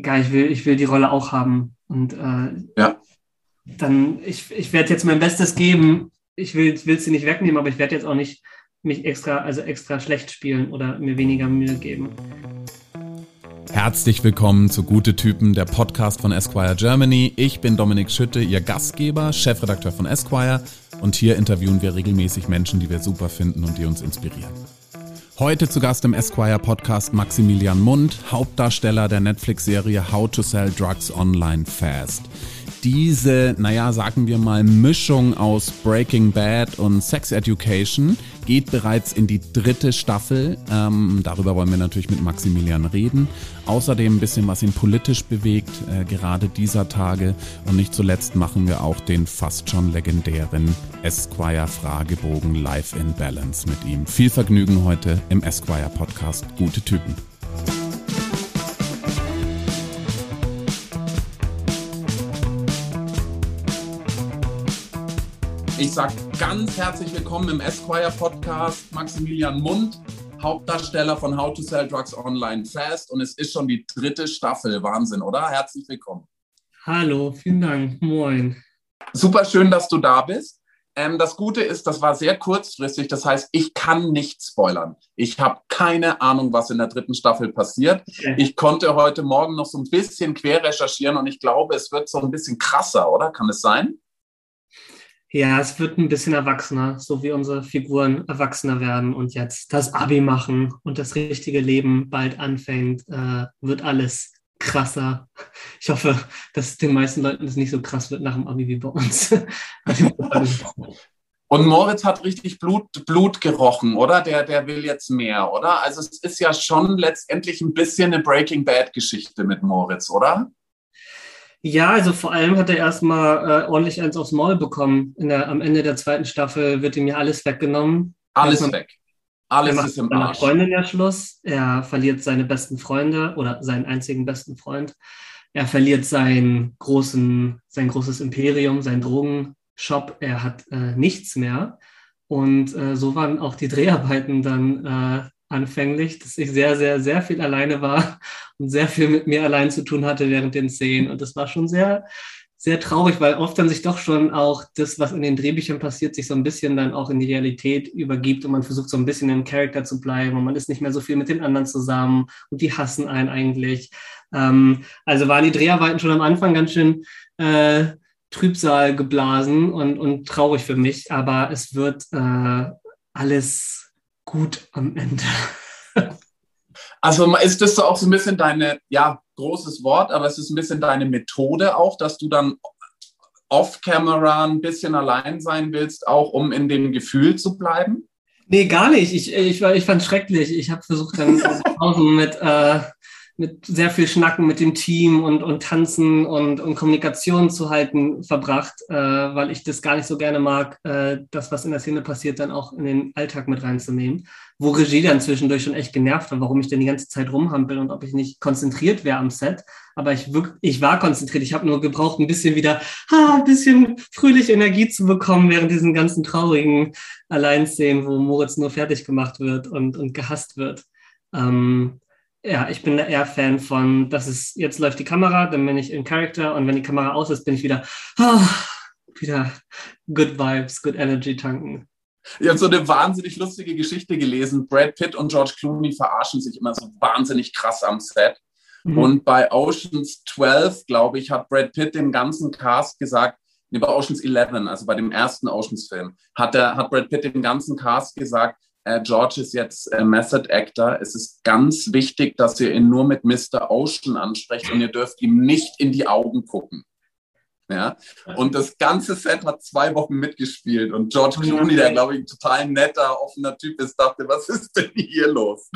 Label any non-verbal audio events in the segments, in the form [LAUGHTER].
geil, ich will, ich will die Rolle auch haben. Und äh, ja. dann, ich, ich werde jetzt mein Bestes geben. Ich will es sie nicht wegnehmen, aber ich werde jetzt auch nicht mich extra, also extra schlecht spielen oder mir weniger Mühe geben. Herzlich willkommen zu Gute Typen, der Podcast von Esquire Germany. Ich bin Dominik Schütte, Ihr Gastgeber, Chefredakteur von Esquire und hier interviewen wir regelmäßig Menschen, die wir super finden und die uns inspirieren. Heute zu Gast im Esquire Podcast Maximilian Mund, Hauptdarsteller der Netflix-Serie How to Sell Drugs Online Fast diese, naja, sagen wir mal, Mischung aus Breaking Bad und Sex Education geht bereits in die dritte Staffel. Ähm, darüber wollen wir natürlich mit Maximilian reden. Außerdem ein bisschen, was ihn politisch bewegt, äh, gerade dieser Tage. Und nicht zuletzt machen wir auch den fast schon legendären Esquire Fragebogen Live in Balance mit ihm. Viel Vergnügen heute im Esquire Podcast. Gute Typen. Ich sage ganz herzlich willkommen im Esquire Podcast, Maximilian Mund, Hauptdarsteller von How to Sell Drugs Online Fast. Und es ist schon die dritte Staffel. Wahnsinn, oder? Herzlich willkommen. Hallo, vielen Dank. Moin. Super schön, dass du da bist. Ähm, das Gute ist, das war sehr kurzfristig. Das heißt, ich kann nicht spoilern. Ich habe keine Ahnung, was in der dritten Staffel passiert. Okay. Ich konnte heute Morgen noch so ein bisschen quer recherchieren und ich glaube, es wird so ein bisschen krasser, oder? Kann es sein? Ja, es wird ein bisschen erwachsener, so wie unsere Figuren erwachsener werden und jetzt das Abi machen und das richtige Leben bald anfängt, äh, wird alles krasser. Ich hoffe, dass den meisten Leuten es nicht so krass wird nach dem Abi wie bei uns. [LAUGHS] Und Moritz hat richtig Blut, Blut gerochen, oder? Der, der will jetzt mehr, oder? Also es ist ja schon letztendlich ein bisschen eine Breaking Bad-Geschichte mit Moritz, oder? Ja, also vor allem hat er erstmal äh, ordentlich eins aufs Maul bekommen. Der, am Ende der zweiten Staffel wird ihm ja alles weggenommen. Alles erstmal, weg. Alles ist im Arsch. Freundin ja Schluss. Er verliert seine besten Freunde oder seinen einzigen besten Freund. Er verliert sein, großen, sein großes Imperium, seinen Drogenshop. Er hat äh, nichts mehr. Und äh, so waren auch die Dreharbeiten dann äh, anfänglich, dass ich sehr, sehr, sehr viel alleine war [LAUGHS] und sehr viel mit mir allein zu tun hatte während den Szenen. Und das war schon sehr, sehr traurig, weil oft dann sich doch schon auch das, was in den Drehbüchern passiert, sich so ein bisschen dann auch in die Realität übergibt und man versucht so ein bisschen im Charakter zu bleiben und man ist nicht mehr so viel mit den anderen zusammen und die hassen einen eigentlich. Ähm, also waren die Dreharbeiten schon am Anfang ganz schön äh, Trübsal geblasen und, und traurig für mich, aber es wird äh, alles gut am Ende. [LAUGHS] Also ist das auch so ein bisschen deine, ja, großes Wort, aber es ist ein bisschen deine Methode auch, dass du dann off-camera ein bisschen allein sein willst, auch um in dem Gefühl zu bleiben? Nee, gar nicht. Ich, ich, ich fand es schrecklich. Ich habe versucht, dann [LAUGHS] mit äh, mit sehr viel Schnacken mit dem Team und, und Tanzen und, und Kommunikation zu halten verbracht, äh, weil ich das gar nicht so gerne mag, äh, das, was in der Szene passiert, dann auch in den Alltag mit reinzunehmen. Wo Regie dann zwischendurch schon echt genervt war, warum ich denn die ganze Zeit rumhampel und ob ich nicht konzentriert wäre am Set. Aber ich, wirk ich war konzentriert. Ich habe nur gebraucht, ein bisschen wieder, ha, ein bisschen fröhliche Energie zu bekommen während diesen ganzen traurigen Alleinszenen, wo Moritz nur fertig gemacht wird und, und gehasst wird. Ähm, ja, ich bin eher Fan von, dass es jetzt läuft die Kamera, dann bin ich in Character und wenn die Kamera aus ist, bin ich wieder, oh, wieder good vibes, good energy tanken. Ich habe so eine wahnsinnig lustige Geschichte gelesen. Brad Pitt und George Clooney verarschen sich immer so wahnsinnig krass am Set. Mhm. Und bei Oceans 12, glaube ich, hat Brad Pitt dem ganzen Cast gesagt, nee, bei Oceans 11, also bei dem ersten Oceans-Film, hat, hat Brad Pitt dem ganzen Cast gesagt, George ist jetzt äh, Method Actor. Es ist ganz wichtig, dass ihr ihn nur mit Mr. Ocean ansprecht und ihr dürft ihm nicht in die Augen gucken. Ja? Und das ganze Set hat zwei Wochen mitgespielt und George Clooney, der glaube ich ein total netter, offener Typ ist, dachte, was ist denn hier los?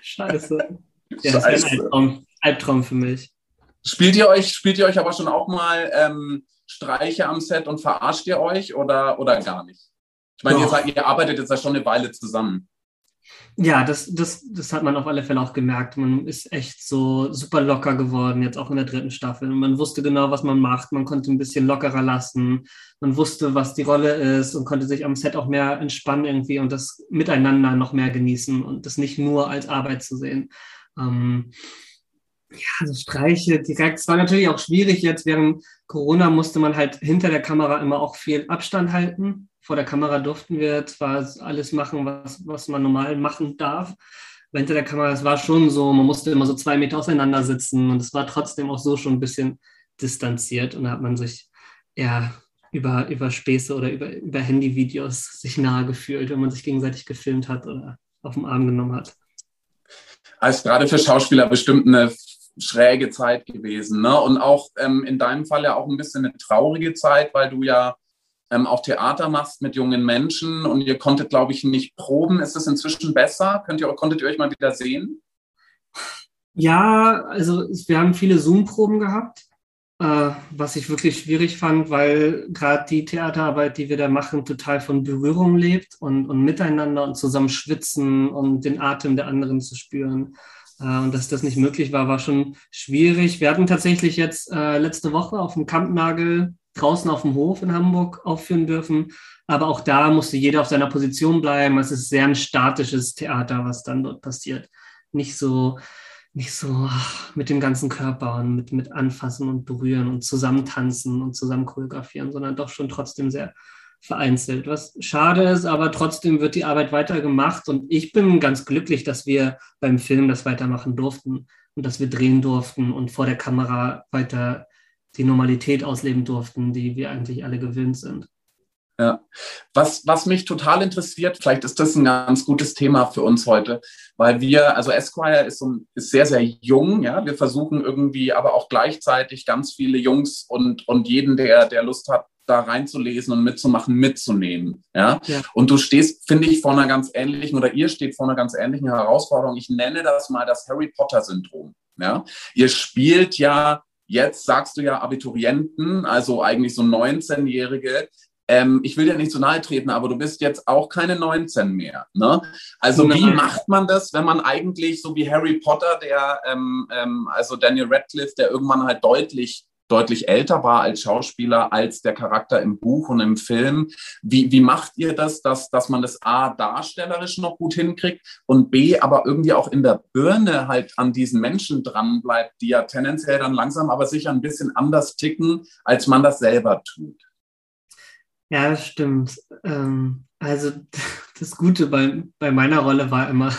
Scheiße. [LAUGHS] Ja, Scheiße. Ist ein Albtraum, Albtraum für mich. Spielt ihr euch, spielt ihr euch aber schon auch mal ähm, Streiche am Set und verarscht ihr euch oder, oder gar nicht? Ich meine, ihr, ihr, arbeitet jetzt ja schon eine Weile zusammen. Ja, das, das, das hat man auf alle Fälle auch gemerkt. Man ist echt so super locker geworden, jetzt auch in der dritten Staffel. Und man wusste genau, was man macht. Man konnte ein bisschen lockerer lassen. Man wusste, was die Rolle ist und konnte sich am Set auch mehr entspannen irgendwie und das miteinander noch mehr genießen und das nicht nur als Arbeit zu sehen. Ähm, Ja, also Streiche direkt. Es war natürlich auch schwierig jetzt. Während Corona musste man halt hinter der Kamera immer auch viel Abstand halten. Vor der Kamera durften wir zwar alles machen, was, was man normal machen darf. Aber hinter der Kamera, es war schon so, man musste immer so zwei Meter auseinander sitzen und es war trotzdem auch so schon ein bisschen distanziert und da hat man sich eher über, über Späße oder über, über Handyvideos sich nahe gefühlt, wenn man sich gegenseitig gefilmt hat oder auf den Arm genommen hat. Als gerade für Schauspieler bestimmt eine schräge Zeit gewesen. Ne? Und auch ähm, in deinem Fall ja auch ein bisschen eine traurige Zeit, weil du ja ähm, auch Theater machst mit jungen Menschen und ihr konntet, glaube ich, nicht proben. Ist es inzwischen besser? Könnt ihr, konntet ihr euch mal wieder sehen? Ja, also wir haben viele Zoom-Proben gehabt, äh, was ich wirklich schwierig fand, weil gerade die Theaterarbeit, die wir da machen, total von Berührung lebt und, und miteinander und zusammen schwitzen und den Atem der anderen zu spüren. Äh, und dass das nicht möglich war, war schon schwierig. Wir hatten tatsächlich jetzt äh, letzte Woche auf dem Kampnagel draußen auf dem Hof in Hamburg aufführen dürfen. Aber auch da musste jeder auf seiner Position bleiben. Es ist sehr ein statisches Theater, was dann dort passiert. Nicht so, nicht so ach, mit dem ganzen Körper und mit, mit Anfassen und Berühren und zusammentanzen und zusammen choreografieren, sondern doch schon trotzdem sehr vereinzelt. Was schade ist, aber trotzdem wird die Arbeit weiter gemacht und ich bin ganz glücklich, dass wir beim Film das weitermachen durften und dass wir drehen durften und vor der Kamera weiter die Normalität ausleben durften, die wir eigentlich alle gewöhnt sind. Ja, was, was mich total interessiert, vielleicht ist das ein ganz gutes Thema für uns heute, weil wir, also Esquire ist, so, ist sehr, sehr jung, ja, wir versuchen irgendwie aber auch gleichzeitig ganz viele Jungs und, und jeden, der, der Lust hat, da reinzulesen und mitzumachen, mitzunehmen. Ja? ja. Und du stehst, finde ich, vor einer ganz ähnlichen oder ihr steht vor einer ganz ähnlichen Herausforderung. Ich nenne das mal das Harry Potter-Syndrom. Ja? Ihr spielt ja Jetzt sagst du ja Abiturienten, also eigentlich so 19-Jährige. Ähm, ich will dir nicht zu nahe treten, aber du bist jetzt auch keine 19 mehr. Ne? Also Nein. wie macht man das, wenn man eigentlich so wie Harry Potter, der, ähm, ähm, also Daniel Radcliffe, der irgendwann halt deutlich deutlich älter war als Schauspieler als der Charakter im Buch und im Film. Wie, wie macht ihr das, dass, dass man das A darstellerisch noch gut hinkriegt und B aber irgendwie auch in der Birne halt an diesen Menschen dran bleibt, die ja tendenziell dann langsam aber sicher ein bisschen anders ticken, als man das selber tut? Ja, stimmt. Ähm, also das Gute bei, bei meiner Rolle war immer,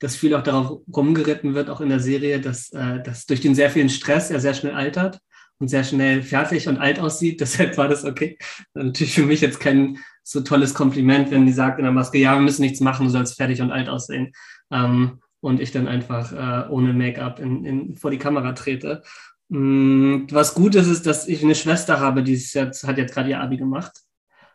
dass viel auch darauf rumgeritten wird, auch in der Serie, dass, äh, dass durch den sehr vielen Stress er sehr schnell altert und sehr schnell fertig und alt aussieht. [LAUGHS] Deshalb war das okay. Natürlich für mich jetzt kein so tolles Kompliment, wenn die sagt in der Maske, ja, wir müssen nichts machen, du sollst fertig und alt aussehen. Ähm, und ich dann einfach äh, ohne Make-up in, in, vor die Kamera trete. Mm, was gut ist, ist, dass ich eine Schwester habe, die ist jetzt, hat jetzt gerade ihr Abi gemacht.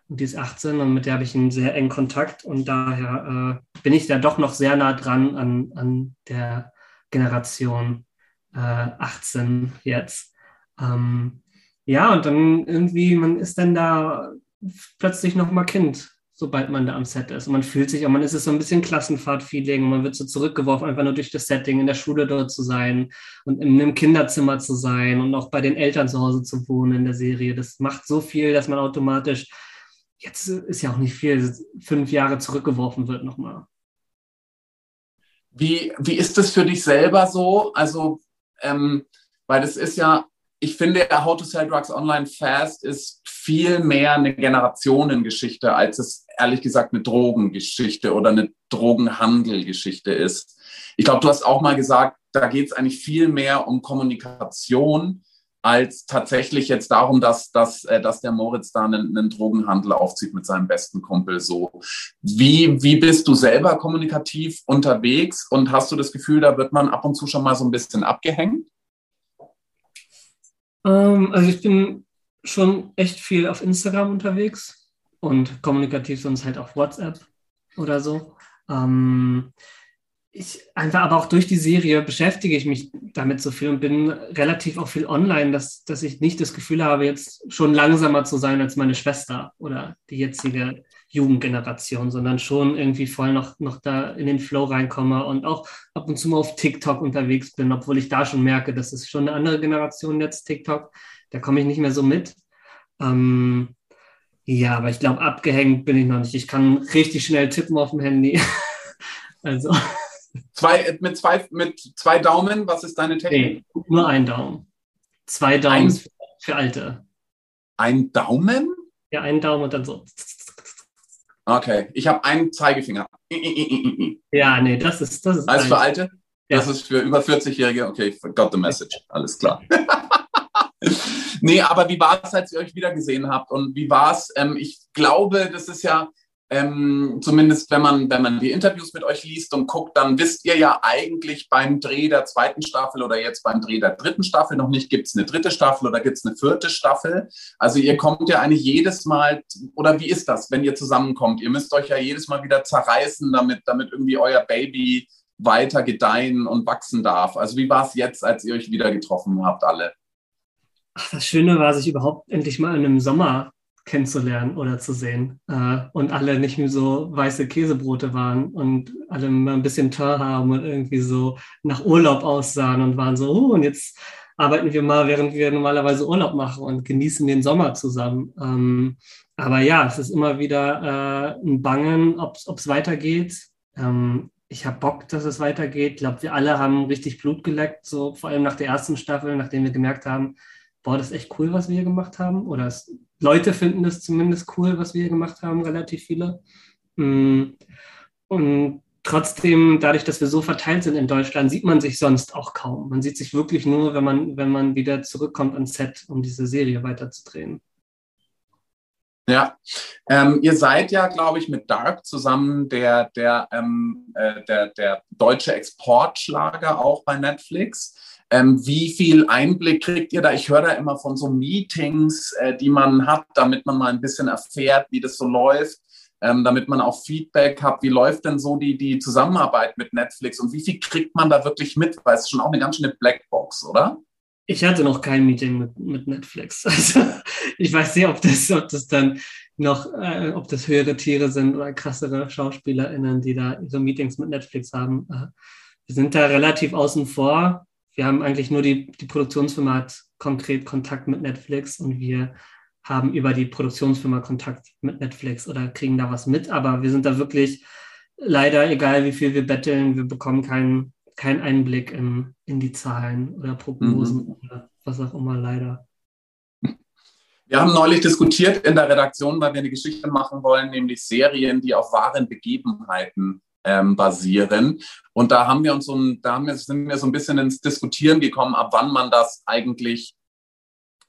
Und die ist 18 und mit der habe ich einen sehr engen Kontakt. Und daher äh, bin ich da doch noch sehr nah dran an, an der Generation äh, 18 jetzt. Ähm, ja, und dann irgendwie, man ist dann da plötzlich nochmal Kind, sobald man da am Set ist. Und man fühlt sich, und man ist es so ein bisschen Klassenfahrt-Feeling, man wird so zurückgeworfen, einfach nur durch das Setting, in der Schule dort zu sein und in einem Kinderzimmer zu sein und auch bei den Eltern zu Hause zu wohnen in der Serie. Das macht so viel, dass man automatisch, jetzt ist ja auch nicht viel, fünf Jahre zurückgeworfen wird nochmal. Wie, wie ist das für dich selber so? Also, ähm, weil das ist ja ich finde, How to Sell Drugs Online Fast ist viel mehr eine Generationengeschichte, als es ehrlich gesagt eine Drogengeschichte oder eine Drogenhandelgeschichte ist. Ich glaube, du hast auch mal gesagt, da geht es eigentlich viel mehr um Kommunikation als tatsächlich jetzt darum, dass, dass, äh, dass der Moritz da einen, einen Drogenhandel aufzieht mit seinem besten Kumpel. So, wie, wie bist du selber kommunikativ unterwegs und hast du das Gefühl, da wird man ab und zu schon mal so ein bisschen abgehängt? Ähm, also ich bin schon echt viel auf Instagram unterwegs und kommunikativ sonst halt auf WhatsApp oder so. Ähm, ich einfach aber auch durch die Serie beschäftige ich mich damit so viel und bin relativ auch viel online, dass, dass ich nicht das Gefühl habe, jetzt schon langsamer zu sein als meine Schwester oder die jetzige Jugendgeneration, sondern schon irgendwie voll noch, noch da in den Flow reinkomme und auch ab und zu mal auf TikTok unterwegs bin, obwohl ich da schon merke, das ist schon eine andere Generation jetzt, TikTok. Da komme ich nicht mehr so mit. Ähm, ja, aber ich glaube, abgehängt bin ich noch nicht. Ich kann richtig schnell tippen auf dem Handy. [LAUGHS] also. Zwei, mit, zwei, mit zwei Daumen, was ist deine Technik? Nee, nur ein Daumen. Zwei Daumen ein, für Alte. Ein Daumen? Ja, ein Daumen und dann so. Okay, ich habe einen Zeigefinger. Ja, nee, das ist. Das ist Alles für Alte? Ja. Das ist für über 40-Jährige. Okay, got the message. Alles klar. [LAUGHS] nee, aber wie war es, als ihr euch wieder gesehen habt? Und wie war es? Ähm, ich glaube, das ist ja ähm, zumindest wenn man, wenn man die Interviews mit euch liest und guckt, dann wisst ihr ja eigentlich beim Dreh der zweiten Staffel oder jetzt beim Dreh der dritten Staffel noch nicht, gibt es eine dritte Staffel oder gibt es eine vierte Staffel. Also ihr kommt ja eigentlich jedes Mal, oder wie ist das, wenn ihr zusammenkommt? Ihr müsst euch ja jedes Mal wieder zerreißen, damit, damit irgendwie euer Baby weiter gedeihen und wachsen darf. Also wie war es jetzt, als ihr euch wieder getroffen habt, alle? Ach, das Schöne war, sich überhaupt endlich mal in einem Sommer kennenzulernen oder zu sehen. Äh, und alle nicht mehr so weiße Käsebrote waren und alle mal ein bisschen Tör haben und irgendwie so nach Urlaub aussahen und waren so, oh, und jetzt arbeiten wir mal, während wir normalerweise Urlaub machen und genießen den Sommer zusammen. Ähm, aber ja, es ist immer wieder äh, ein Bangen, ob es weitergeht. Ähm, ich habe Bock, dass es weitergeht. Ich glaube, wir alle haben richtig Blut geleckt, so vor allem nach der ersten Staffel, nachdem wir gemerkt haben, boah, das ist echt cool, was wir hier gemacht haben. Oder es, Leute finden es zumindest cool, was wir hier gemacht haben, relativ viele. Mm. Und trotzdem, dadurch, dass wir so verteilt sind in Deutschland, sieht man sich sonst auch kaum. Man sieht sich wirklich nur, wenn man, wenn man wieder zurückkommt ans Set, um diese Serie weiterzudrehen. Ja, ähm, ihr seid ja, glaube ich, mit Dark zusammen der, der, ähm, äh, der, der deutsche Exportschlager auch bei Netflix. Ähm, wie viel Einblick kriegt ihr da? Ich höre da immer von so Meetings, äh, die man hat, damit man mal ein bisschen erfährt, wie das so läuft, ähm, damit man auch Feedback hat. Wie läuft denn so die, die Zusammenarbeit mit Netflix und wie viel kriegt man da wirklich mit? Weil es ist schon auch eine ganz schöne Blackbox, oder? Ich hatte noch kein Meeting mit, mit Netflix. [LAUGHS] Also ich weiß nicht, ob das, ob das dann noch, äh, ob das höhere Tiere sind oder krassere SchauspielerInnen, die da so Meetings mit Netflix haben. Äh, wir sind da relativ außen vor wir haben eigentlich nur die, die Produktionsfirma hat konkret Kontakt mit Netflix und wir haben über die Produktionsfirma Kontakt mit Netflix oder kriegen da was mit. Aber wir sind da wirklich leider, egal wie viel wir betteln, wir bekommen keinen keinen Einblick in, in die Zahlen oder Prognosen mhm. oder was auch immer, leider. Wir haben neulich diskutiert in der Redaktion, weil wir eine Geschichte machen wollen, nämlich Serien, die auf wahren Begebenheiten ähm, basieren. Und da haben wir uns so ein, da haben wir, sind wir so ein bisschen ins Diskutieren gekommen, ab wann man das eigentlich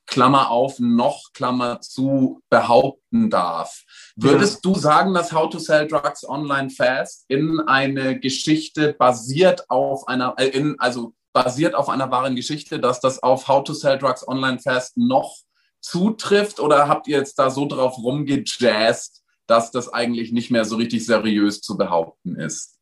Klammer auf, noch Klammer zu behaupten darf. Würdest ja. du sagen, dass How to Sell Drugs Online Fast in eine Geschichte basiert auf einer, äh, in, also basiert auf einer wahren Geschichte, dass das auf How to Sell Drugs Online Fast noch zutrifft oder habt ihr jetzt da so drauf rumgejazzt, dass das eigentlich nicht mehr so richtig seriös zu behaupten ist.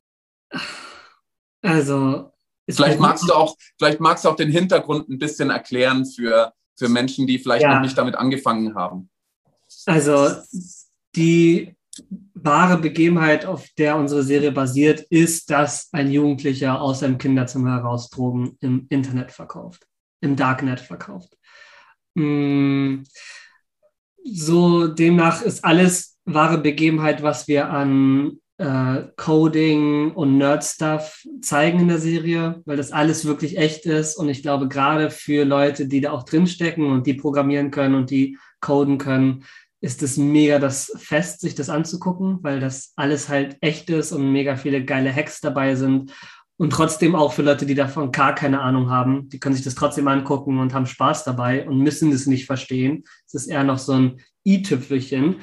Also. Vielleicht magst du auch, vielleicht magst du auch den Hintergrund ein bisschen erklären für, für Menschen, die vielleicht ja. noch nicht damit angefangen haben. Also die wahre Begebenheit, auf der unsere Serie basiert, ist, dass ein Jugendlicher aus seinem Kinderzimmer heraus Drogen im Internet verkauft, im Darknet verkauft. Mm, so demnach ist alles wahre Begebenheit, was wir an äh, Coding und Nerd-Stuff zeigen in der Serie, weil das alles wirklich echt ist. Und ich glaube, gerade für Leute, die da auch drinstecken und die programmieren können und die coden können, ist es mega das Fest, sich das anzugucken, weil das alles halt echt ist und mega viele geile Hacks dabei sind. Und trotzdem auch für Leute, die davon gar keine Ahnung haben, die können sich das trotzdem angucken und haben Spaß dabei und müssen es nicht verstehen. Es ist eher noch so ein i-Tüpfelchen.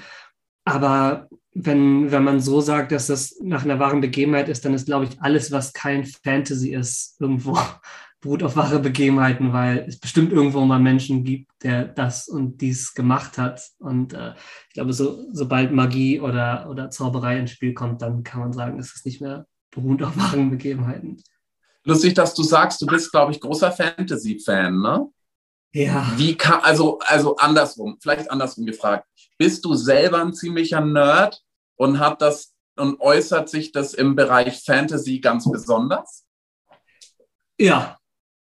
Aber wenn, wenn man so sagt, dass das nach einer wahren Begebenheit ist, dann ist, glaube ich, alles, was kein Fantasy ist, irgendwo [LAUGHS] beruht auf wahre Begebenheiten, weil es bestimmt irgendwo mal Menschen gibt, der das und dies gemacht hat. Und äh, ich glaube, so, sobald Magie oder, oder Zauberei ins Spiel kommt, dann kann man sagen, es ist nicht mehr beruht auf wahren Begebenheiten. Lustig, dass du sagst, du bist, glaube ich, großer Fantasy-Fan, ne? Ja. Wie kann, also, also andersrum, vielleicht andersrum gefragt. Bist du selber ein ziemlicher Nerd und hat das und äußert sich das im Bereich Fantasy ganz besonders? Ja,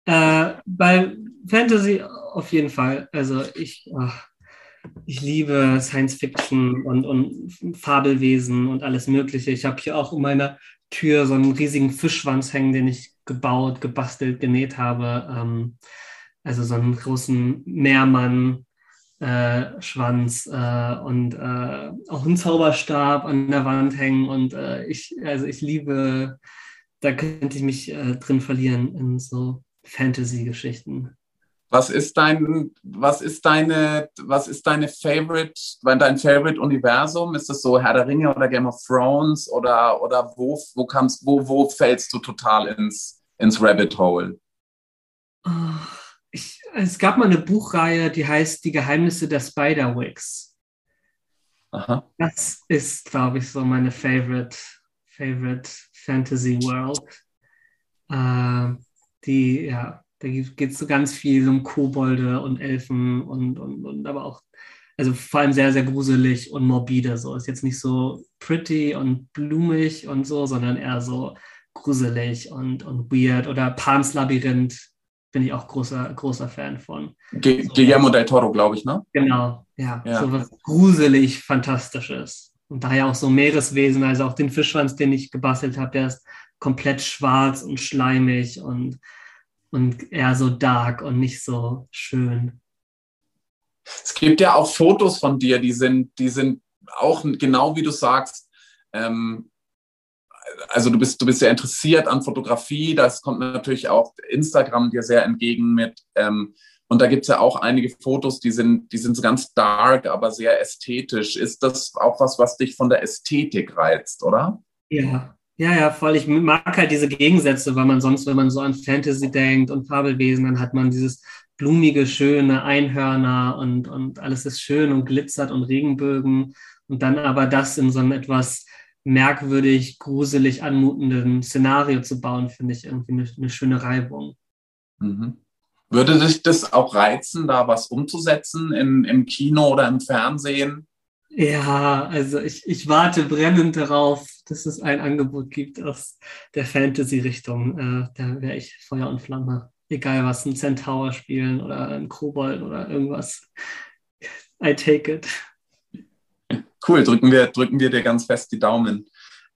äh, bei Fantasy auf jeden Fall. Also ich, ach, ich liebe Science Fiction und, und Fabelwesen und alles Mögliche. Ich habe hier auch in meiner Tür so einen riesigen Fischschwanz hängen, den ich gebaut, gebastelt, genäht habe. Ähm, also so einen großen Meermann. Äh, Schwanz äh, und äh, auch einen Zauberstab an der Wand hängen und äh, ich, also ich liebe, da könnte ich mich äh, drin verlieren in so Fantasy-Geschichten. Was ist dein, was ist deine, was ist deine Favorite, dein Favorite-Universum? Ist es so Herr der Ringe oder Game of Thrones oder, oder wo, wo kannst, wo, wo fällst du total ins, ins Rabbit Hole? Oh, ich, es gab mal eine Buchreihe, die heißt Die Geheimnisse der Spider-Wicks. Aha. Das ist, glaube ich, so meine Favorite, Favorite Fantasy World. Äh, die, ja, da geht es so ganz viel um Kobolde und Elfen und, und, und aber auch, also vor allem sehr, sehr gruselig und morbide. So ist jetzt nicht so pretty und blumig und so, sondern eher so gruselig und, und weird. Oder Pans Labyrinth bin ich auch großer, großer Fan von. Ge so, Guillermo del Toro, glaube ich, ne? Genau, ja, ja. So was gruselig Fantastisches. Und daher auch so Meereswesen, also auch den Fischschwanz, den ich gebastelt habe, der ist komplett schwarz und schleimig und und eher so dark und nicht so schön. Es gibt ja auch Fotos von dir, die sind, die sind auch genau wie du sagst. Ähm, also du bist, du bist sehr interessiert an Fotografie. Das kommt natürlich auch Instagram dir sehr entgegen mit. Ähm, und da gibt es ja auch einige Fotos, die sind, die sind so ganz dark, aber sehr ästhetisch. Ist das auch was, was dich von der Ästhetik reizt, oder? Ja, ja, ja, voll. Ich mag halt diese Gegensätze, weil man sonst, wenn man so an Fantasy denkt und Fabelwesen, dann hat man dieses blumige, schöne Einhörner und, und alles ist schön und glitzert und Regenbögen. Und dann aber das in so einem etwas merkwürdig, gruselig anmutenden Szenario zu bauen, finde ich irgendwie eine, eine schöne Reibung. Mhm. Würde dich das auch reizen, da was umzusetzen in, im Kino oder im Fernsehen? Ja, also ich, ich warte brennend darauf, dass es ein Angebot gibt aus der Fantasy-Richtung. Äh, da wäre ich Feuer und Flamme. Egal was, ein Centaur spielen oder ein Kobold oder irgendwas. I take it. Cool, drücken wir, drücken wir dir ganz fest die Daumen.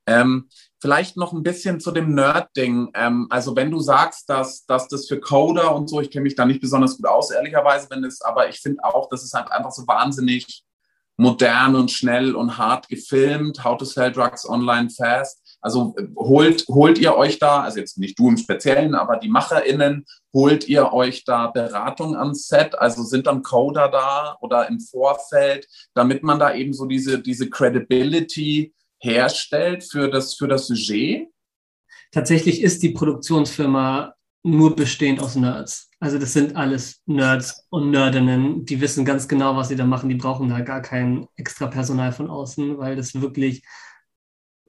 Ähm, vielleicht noch ein bisschen zu dem Nerd-Ding. Ähm, also wenn du sagst, dass, dass das für Coder und so, ich kenne mich da nicht besonders gut aus, ehrlicherweise, wenn es, aber ich finde auch, dass es halt einfach so wahnsinnig modern und schnell und hart gefilmt. How to Sell Drugs Online Fast. Also holt, holt ihr euch da, also jetzt nicht du im Speziellen, aber die MacherInnen, holt ihr euch da Beratung ans Set? Also sind dann Coder da oder im Vorfeld, damit man da eben so diese, diese Credibility herstellt für das, für das Sujet? Tatsächlich ist die Produktionsfirma nur bestehend aus Nerds. Also das sind alles Nerds und Nerdinnen, die wissen ganz genau, was sie da machen. Die brauchen da gar kein extra Personal von außen, weil das wirklich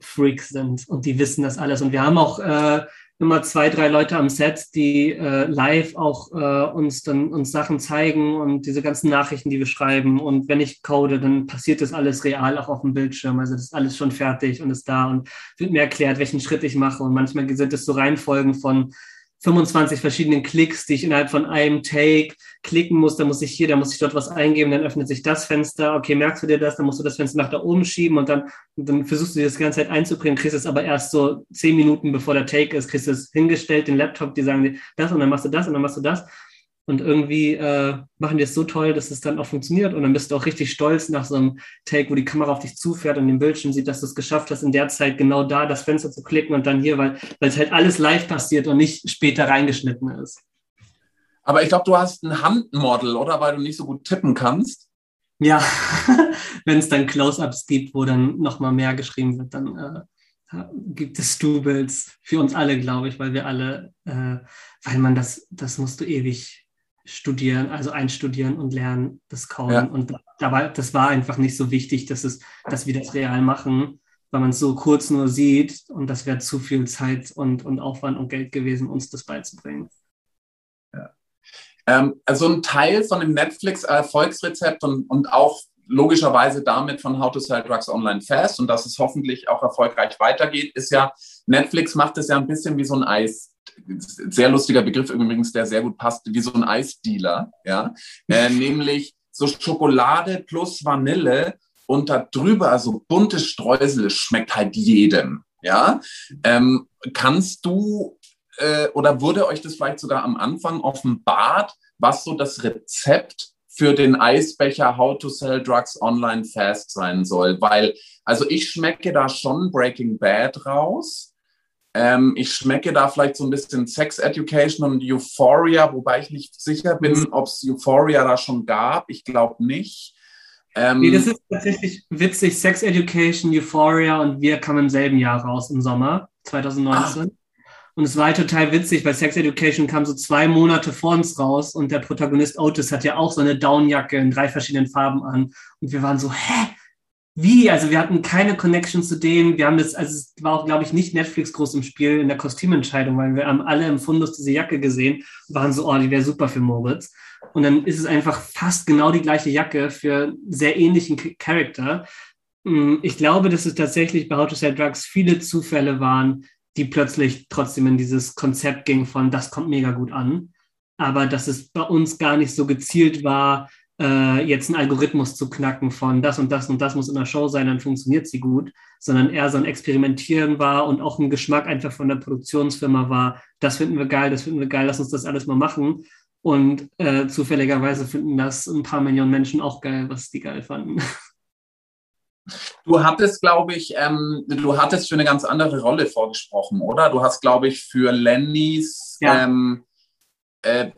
Freaks sind und die wissen das alles. Und wir haben auch äh, immer zwei, drei Leute am Set, die äh, live auch äh, uns dann uns Sachen zeigen und diese ganzen Nachrichten, die wir schreiben. Und wenn ich code, dann passiert das alles real auch auf dem Bildschirm. Also das ist alles schon fertig und ist da und wird mir erklärt, welchen Schritt ich mache. Und manchmal sind es so Reihenfolgen von 25 verschiedenen Klicks, die ich innerhalb von einem Take klicken muss. Da muss ich hier, da muss ich dort was eingeben, dann öffnet sich das Fenster. Okay, merkst du dir das? Dann musst du das Fenster nach da oben schieben und dann, dann versuchst du dir das die ganze Zeit einzubringen, kriegst es aber erst so zehn Minuten bevor der Take ist, kriegst du es hingestellt, den Laptop, die sagen dir das und dann machst du das und dann machst du das. Und irgendwie äh, machen die es so toll, dass es dann auch funktioniert. Und dann bist du auch richtig stolz nach so einem Take, wo die Kamera auf dich zufährt und den Bildschirm sieht, dass du es geschafft hast, in der Zeit genau da das Fenster zu klicken und dann hier, weil es halt alles live passiert und nicht später reingeschnitten ist. Aber ich glaube, du hast ein Handmodel, oder? Weil du nicht so gut tippen kannst. Ja, [LAUGHS] wenn es dann Close-ups gibt, wo dann nochmal mehr geschrieben wird, dann äh, gibt es Doubles für uns alle, glaube ich, weil wir alle, äh, weil man das, das musst du ewig studieren, also einstudieren und lernen, das Coden. Ja. Und dabei, das war einfach nicht so wichtig, dass, es, dass wir das real machen, weil man es so kurz nur sieht und das wäre zu viel Zeit und, und Aufwand und Geld gewesen, uns das beizubringen. Ja. Ähm, also ein Teil von dem Netflix-Erfolgsrezept und, und auch logischerweise damit von How to Sell Drugs Online Fast und dass es hoffentlich auch erfolgreich weitergeht, ist ja, Netflix macht es ja ein bisschen wie so ein Eis sehr lustiger Begriff übrigens, der sehr gut passt, wie so ein Eisdealer, ja, äh, [LAUGHS] nämlich so Schokolade plus Vanille und da drüber also bunte Streusel schmeckt halt jedem. Ja, ähm, kannst du äh, oder wurde euch das vielleicht sogar am Anfang offenbart, was so das Rezept für den Eisbecher How to Sell Drugs Online Fast sein soll? Weil, also ich schmecke da schon Breaking Bad raus. Ähm, ich schmecke da vielleicht so ein bisschen Sex Education und Euphoria, wobei ich nicht sicher bin, ob es Euphoria da schon gab. Ich glaube nicht. Ähm, nee, das ist tatsächlich witzig. Sex Education, Euphoria und wir kamen im selben Jahr raus im Sommer 2019. Ah. Und es war halt total witzig, weil Sex Education kam so zwei Monate vor uns raus und der Protagonist Otis hat ja auch so eine Downjacke in drei verschiedenen Farben an. Und wir waren so, hä? Wie? Also wir hatten keine Connection zu denen. Wir haben das, also es war auch, glaube ich, nicht Netflix groß im Spiel in der Kostümentscheidung, weil wir haben alle im Fundus diese Jacke gesehen und waren so, oh, die wäre super für Moritz. Und dann ist es einfach fast genau die gleiche Jacke für sehr ähnlichen Charakter. Mm, ich glaube, dass es tatsächlich bei How to Sell Drugs viele Zufälle waren, die plötzlich trotzdem in dieses Konzept ging von, das kommt mega gut an. Aber dass es bei uns gar nicht so gezielt war, äh, jetzt einen Algorithmus zu knacken von das und das und das muss in der Show sein, dann funktioniert sie gut, sondern eher so ein Experimentieren war und auch ein Geschmack einfach von der Produktionsfirma war, das finden wir geil, das finden wir geil, lass uns das alles mal machen. Und äh, zufälligerweise finden das ein paar Millionen Menschen auch geil, was die geil fanden. Du hattest, glaube ich, ähm, du hattest für eine ganz andere Rolle vorgesprochen, oder? Du hast, glaube ich, für Lennys ja. ähm, äh,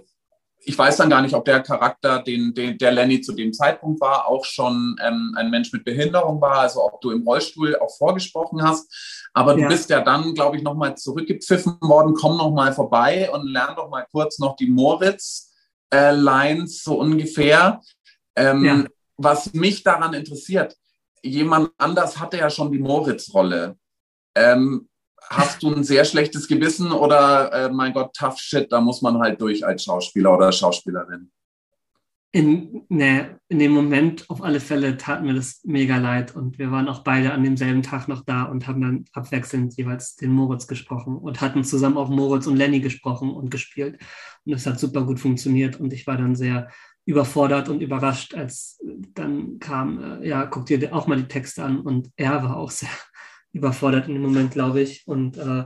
ich weiß dann gar nicht, ob der Charakter, den, den, der Lenny zu dem Zeitpunkt war, auch schon ähm, ein Mensch mit Behinderung war, also ob du im Rollstuhl auch vorgesprochen hast. Aber du ja. bist ja dann, glaube ich, nochmal zurückgepfiffen worden, komm nochmal vorbei und lern doch mal kurz noch die Moritz-Lines äh, so ungefähr. Ähm, ja. Was mich daran interessiert, jemand anders hatte ja schon die Moritz-Rolle. Ähm, hast du ein sehr schlechtes Gewissen oder äh, mein Gott, tough shit, da muss man halt durch als Schauspieler oder Schauspielerin? In, ne, in dem Moment auf alle Fälle tat mir das mega leid und wir waren auch beide an demselben Tag noch da und haben dann abwechselnd jeweils den Moritz gesprochen und hatten zusammen auch Moritz und Lenny gesprochen und gespielt und es hat super gut funktioniert und ich war dann sehr überfordert und überrascht, als dann kam, äh, ja, guck dir auch mal die Texte an und er war auch sehr überfordert in dem Moment, glaube ich. Und äh,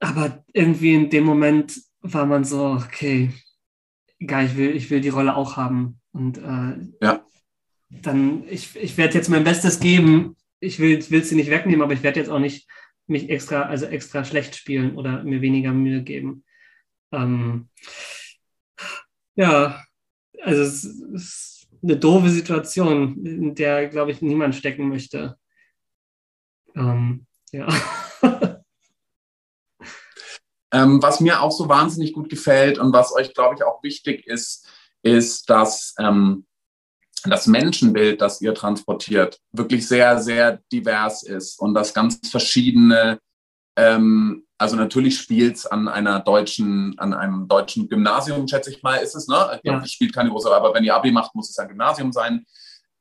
aber irgendwie in dem Moment war man so, okay, egal, ich will, ich will die Rolle auch haben. Und äh, ja. dann, ich, ich werde jetzt mein Bestes geben. Ich will, will sie nicht wegnehmen, aber ich werde jetzt auch nicht mich extra, also extra schlecht spielen oder mir weniger Mühe geben. Ähm, ja, also es ist eine doofe Situation, in der, glaube ich, niemand stecken möchte. Ähm, ja. [LAUGHS] ähm, was mir auch so wahnsinnig gut gefällt und was euch, glaube ich, auch wichtig ist, ist, dass ähm, das Menschenbild, das ihr transportiert, wirklich sehr, sehr divers ist und dass ganz verschiedene, ähm, also natürlich spielt es an einer deutschen, an einem deutschen Gymnasium, schätze ich mal, ist es, ne? Ich glaube, ja. es spielt keine große, aber wenn ihr Abi macht, muss es ein Gymnasium sein.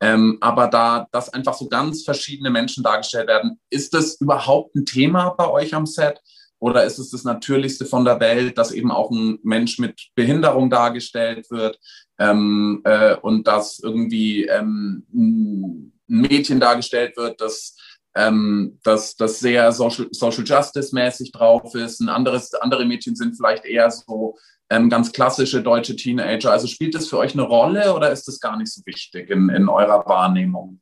Ähm, aber da, dass einfach so ganz verschiedene Menschen dargestellt werden, ist das überhaupt ein Thema bei euch am Set? Oder ist es das Natürlichste von der Welt, dass eben auch ein Mensch mit Behinderung dargestellt wird ähm, äh, und dass irgendwie ähm, ein Mädchen dargestellt wird, das ähm, dass das sehr Social, Social Justice mäßig drauf ist. Ein anderes, andere Mädchen sind vielleicht eher so ähm, ganz klassische deutsche Teenager. Also spielt das für euch eine Rolle oder ist das gar nicht so wichtig in, in eurer Wahrnehmung?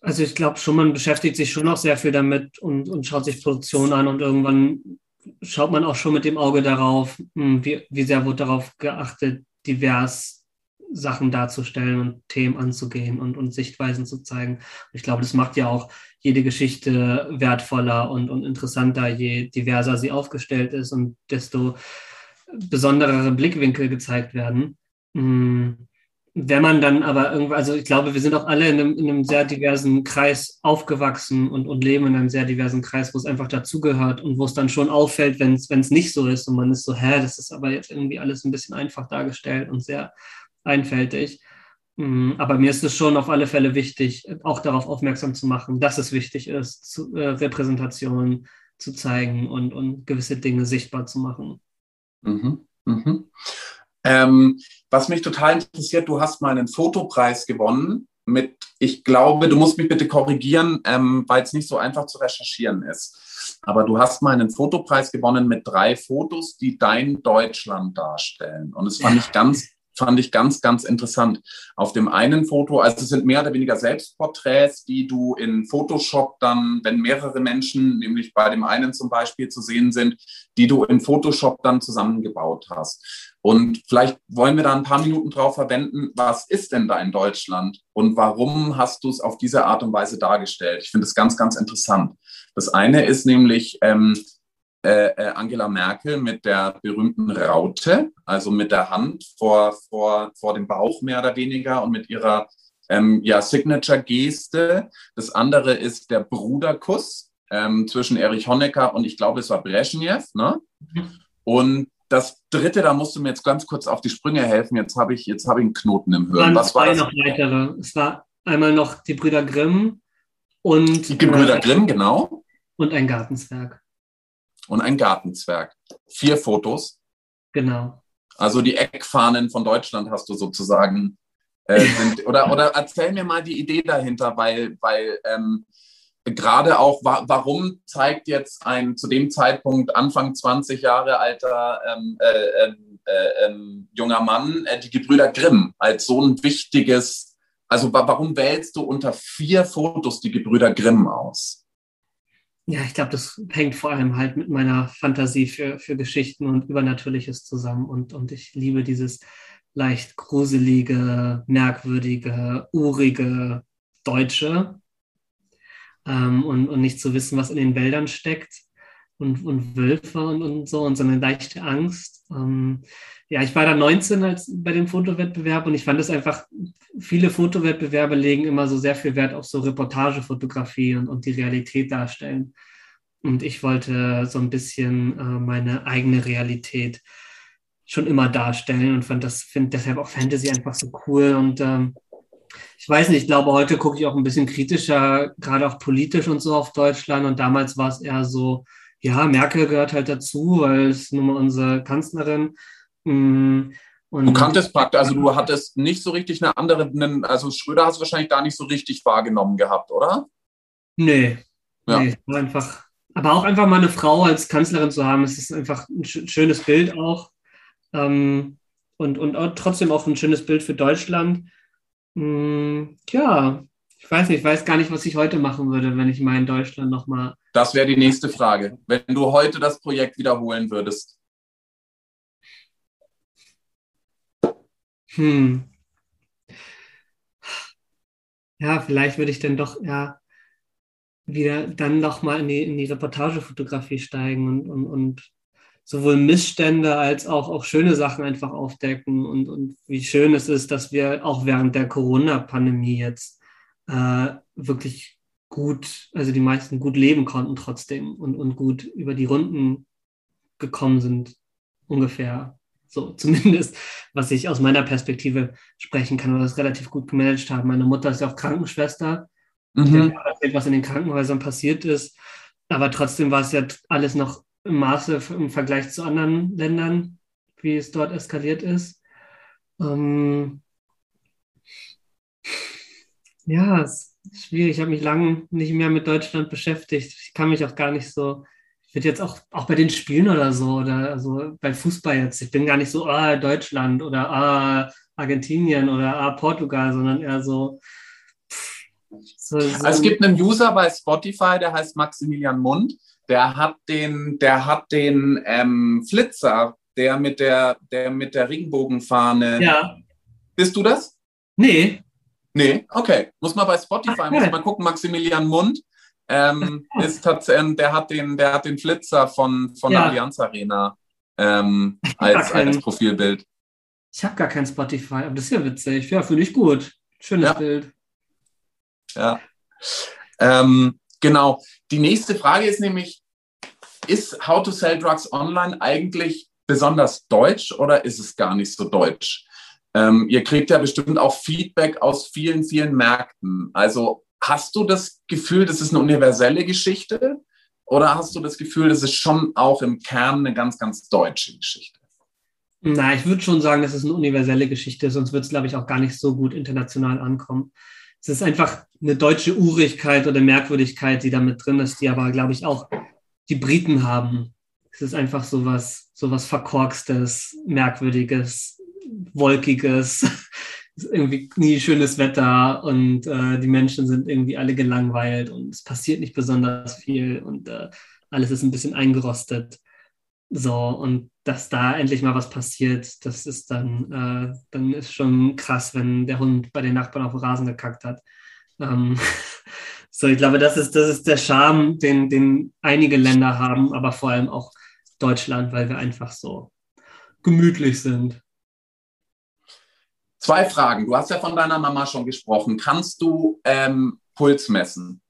Also ich glaube schon, man beschäftigt sich schon noch sehr viel damit und, und schaut sich Produktion an und irgendwann schaut man auch schon mit dem Auge darauf, hm, wie, wie sehr wird darauf geachtet, divers Sachen darzustellen und Themen anzugehen und, und Sichtweisen zu zeigen. Ich glaube, das macht ja auch jede Geschichte wertvoller und, und interessanter, je diverser sie aufgestellt ist und desto besonderere Blickwinkel gezeigt werden. Hm. Wenn man dann aber irgendwo, also ich glaube, wir sind auch alle in einem, in einem sehr diversen Kreis aufgewachsen und, und leben in einem sehr diversen Kreis, wo es einfach dazugehört und wo es dann schon auffällt, wenn es nicht so ist und man ist so, hä, das ist aber jetzt irgendwie alles ein bisschen einfach dargestellt und sehr einfältig. Mm, aber mir ist es schon auf alle Fälle wichtig, auch darauf aufmerksam zu machen, dass es wichtig ist, zu, äh, Repräsentationen zu zeigen und, und gewisse Dinge sichtbar zu machen. Mhm. Mhm. Ähm, was mich total interessiert, du hast mal einen Fotopreis gewonnen mit, ich glaube, du musst mich bitte korrigieren, ähm, weil es nicht so einfach zu recherchieren ist. Aber du hast mal einen Fotopreis gewonnen mit drei Fotos, die dein Deutschland darstellen. Und es fand [LAUGHS] ich ganz fand ich ganz, ganz interessant. Auf dem einen Foto, also es sind mehr oder weniger Selbstporträts, die du in Photoshop dann, wenn mehrere Menschen, nämlich bei dem einen zum Beispiel zu sehen sind, die du in Photoshop dann zusammengebaut hast. Und vielleicht wollen wir da ein paar Minuten drauf verwenden, was ist denn da in Deutschland und warum hast du es auf diese Art und Weise dargestellt? Ich finde es ganz, ganz interessant. Das eine ist nämlich, ähm, äh, äh, Angela Merkel mit der berühmten Raute, also mit der Hand vor, vor, vor dem Bauch mehr oder weniger und mit ihrer ähm, ja, Signature-Geste. Das andere ist der Bruderkuss ähm, zwischen Erich Honecker und ich glaube, es war Brezhnev. Ne? Und das dritte, da musst du mir jetzt ganz kurz auf die Sprünge helfen. Jetzt habe ich, jetzt habe ich einen Knoten im Hirn. Was war das? noch weitere. Es war einmal noch die Brüder Grimm und. Die Brüder Grimm, genau. Und ein Gartenzwerg und ein Gartenzwerg. Vier Fotos. Genau. Also die Eckfahnen von Deutschland hast du sozusagen. Äh, [LAUGHS] sind, oder, oder erzähl mir mal die Idee dahinter, weil, weil ähm, gerade auch, wa warum zeigt jetzt ein zu dem Zeitpunkt Anfang 20 Jahre alter ähm, äh, ähm, äh, ähm, junger Mann äh, die Gebrüder Grimm als so ein wichtiges, also wa warum wählst du unter vier Fotos die Gebrüder Grimm aus? Ja, ich glaube, das hängt vor allem halt mit meiner Fantasie für, für Geschichten und Übernatürliches zusammen. Und, und ich liebe dieses leicht gruselige, merkwürdige, urige Deutsche. Ähm, und, und nicht zu wissen, was in den Wäldern steckt und, und Wölfe und, und so und so eine leichte Angst. Ähm, ja, ich war da 19 als bei dem Fotowettbewerb und ich fand es einfach, viele Fotowettbewerbe legen immer so sehr viel Wert auf so Reportagefotografie und, und die Realität darstellen. Und ich wollte so ein bisschen äh, meine eigene Realität schon immer darstellen und fand das, finde deshalb auch Fantasy einfach so cool. Und ähm, ich weiß nicht, ich glaube, heute gucke ich auch ein bisschen kritischer, gerade auch politisch und so auf Deutschland. Und damals war es eher so, ja, Merkel gehört halt dazu, weil es nun mal unsere Kanzlerin. Mm, und du kanntest praktisch, also du hattest nicht so richtig eine andere, also Schröder hast du wahrscheinlich gar nicht so richtig wahrgenommen gehabt, oder? Nee. Ja. Nee, einfach, aber auch einfach mal eine Frau als Kanzlerin zu haben, es ist einfach ein schönes Bild auch. Ähm, und, und trotzdem auch ein schönes Bild für Deutschland. Mm, ja, ich weiß nicht, ich weiß gar nicht, was ich heute machen würde, wenn ich mal in Deutschland nochmal. Das wäre die nächste Frage. Wenn du heute das Projekt wiederholen würdest, Hm. Ja, vielleicht würde ich dann doch ja wieder dann noch mal in die, in die Reportagefotografie steigen und, und, und sowohl Missstände als auch, auch schöne Sachen einfach aufdecken und, und wie schön es ist, dass wir auch während der Corona-Pandemie jetzt äh, wirklich gut, also die meisten gut leben konnten trotzdem und, und gut über die Runden gekommen sind, ungefähr. So, [LAUGHS] zumindest, was ich aus meiner Perspektive sprechen kann oder das relativ gut gemanagt haben. Meine Mutter ist ja auch Krankenschwester. Mhm. Erzählt, was in den Krankenhäusern passiert ist. Aber trotzdem war es ja alles noch im Maße im Vergleich zu anderen Ländern, wie es dort eskaliert ist. Ähm ja, es ist schwierig. Ich habe mich lange nicht mehr mit Deutschland beschäftigt. Ich kann mich auch gar nicht so ich würde jetzt auch, auch bei den Spielen oder so, oder also bei Fußball jetzt, ich bin gar nicht so, ah, Deutschland oder ah, Argentinien oder ah, Portugal, sondern eher so. so, so. Also es gibt einen User bei Spotify, der heißt Maximilian Mund, der hat den, der hat den ähm, Flitzer, der mit der, der mit der Regenbogenfahne. Ja. Bist du das? Nee. Nee, okay. Muss man bei Spotify, Ach, muss man gucken, Maximilian Mund ähm, ist tatsächlich, der hat den, der hat den Flitzer von, von ja. der Allianz Arena ähm, als, als Profilbild. Ich habe gar kein Spotify, aber das ist ja witzig. Ja, finde ich gut. Schönes ja. Bild. Ja. Ähm, genau. Die nächste Frage ist nämlich, ist How to Sell Drugs Online eigentlich besonders deutsch oder ist es gar nicht so deutsch? Ähm, ihr kriegt ja bestimmt auch Feedback aus vielen, vielen Märkten. Also Hast du das Gefühl, das ist eine universelle Geschichte? Oder hast du das Gefühl, das ist schon auch im Kern eine ganz, ganz deutsche Geschichte? Na, ich würde schon sagen, dass es eine universelle Geschichte ist, sonst wird es, glaube ich, auch gar nicht so gut international ankommen. Es ist einfach eine deutsche Urigkeit oder Merkwürdigkeit, die da mit drin ist, die aber, glaube ich, auch die Briten haben. Es ist einfach so was, so was Verkorkstes, Merkwürdiges, Wolkiges, irgendwie nie schönes Wetter und äh, die Menschen sind irgendwie alle gelangweilt und es passiert nicht besonders viel und äh, alles ist ein bisschen eingerostet. So, und dass da endlich mal was passiert, das ist dann, äh, dann ist schon krass, wenn der Hund bei den Nachbarn auf den Rasen gekackt hat. Ähm, [LAUGHS] so, ich glaube, das ist, das ist der Charme, den, den einige Länder haben, aber vor allem auch Deutschland, weil wir einfach so gemütlich sind. Zwei Fragen. Du hast ja von deiner Mama schon gesprochen. Kannst du ähm, Puls messen?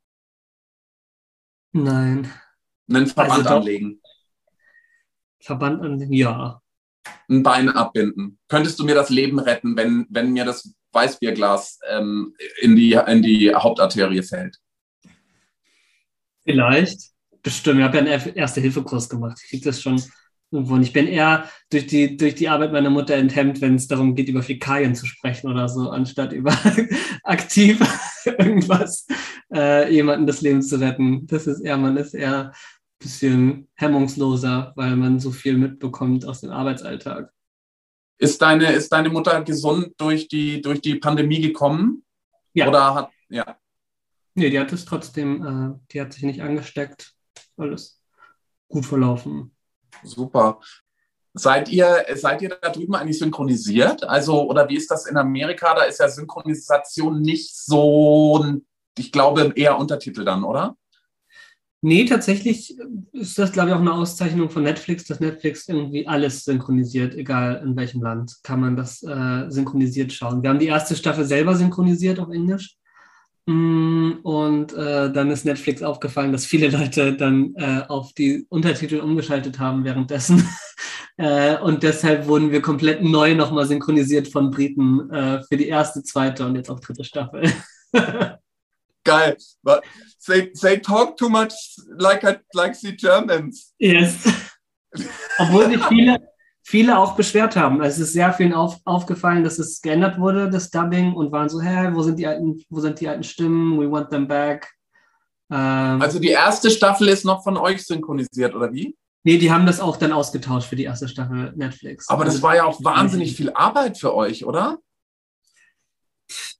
Nein. Einen Verband also anlegen? Verband an, ja. Ein Bein abbinden. Könntest du mir das Leben retten, wenn, wenn mir das Weißbierglas ähm, in, die, in die Hauptarterie fällt? Vielleicht. Bestimmt. Ich habe ja einen Erste-Hilfe-Kurs gemacht. Ich kriege das schon. Und ich bin eher durch die, durch die Arbeit meiner Mutter enthemmt, wenn es darum geht, über Fäkalien zu sprechen oder so, anstatt über [LAUGHS] aktiv [LAUGHS] irgendwas, äh, jemanden das Leben zu retten. Das ist eher, man ist eher bisschen hemmungsloser, weil man so viel mitbekommt aus dem Arbeitsalltag. Ist deine, ist deine Mutter gesund durch die, durch die Pandemie gekommen? Ja. Oder hat, ja. Nee, die hat es trotzdem, äh, die hat sich nicht angesteckt. Alles gut verlaufen. Super. Seid ihr, seid ihr da drüben eigentlich synchronisiert? Also, oder wie ist das in Amerika? Da ist ja Synchronisation nicht so, ich glaube, eher Untertitel dann, oder? Nee, tatsächlich ist das, glaube ich, auch eine Auszeichnung von Netflix, dass Netflix irgendwie alles synchronisiert, egal in welchem Land, kann man das äh, synchronisiert schauen. Wir haben die erste Staffel selber synchronisiert auf Englisch. Mm, und äh, dann ist Netflix aufgefallen, dass viele Leute dann äh, auf die Untertitel umgeschaltet haben währenddessen. [LAUGHS] äh, und deshalb wurden wir komplett neu nochmal synchronisiert von Briten äh, für die erste, zweite und jetzt auch dritte Staffel. [LAUGHS] Geil. they, they talk too much like, like the Germans. Yes. Obwohl sich viele, viele auch beschwert haben. Es ist sehr vielen auf, aufgefallen, dass es geändert wurde, das Dubbing, und waren so, hä, wo sind die alten, wo sind die alten Stimmen? We want them back. Ähm, also die erste Staffel ist noch von euch synchronisiert, oder wie? Nee, die haben das auch dann ausgetauscht für die erste Staffel Netflix. Aber das war ja auch wahnsinnig viel Arbeit für euch, oder?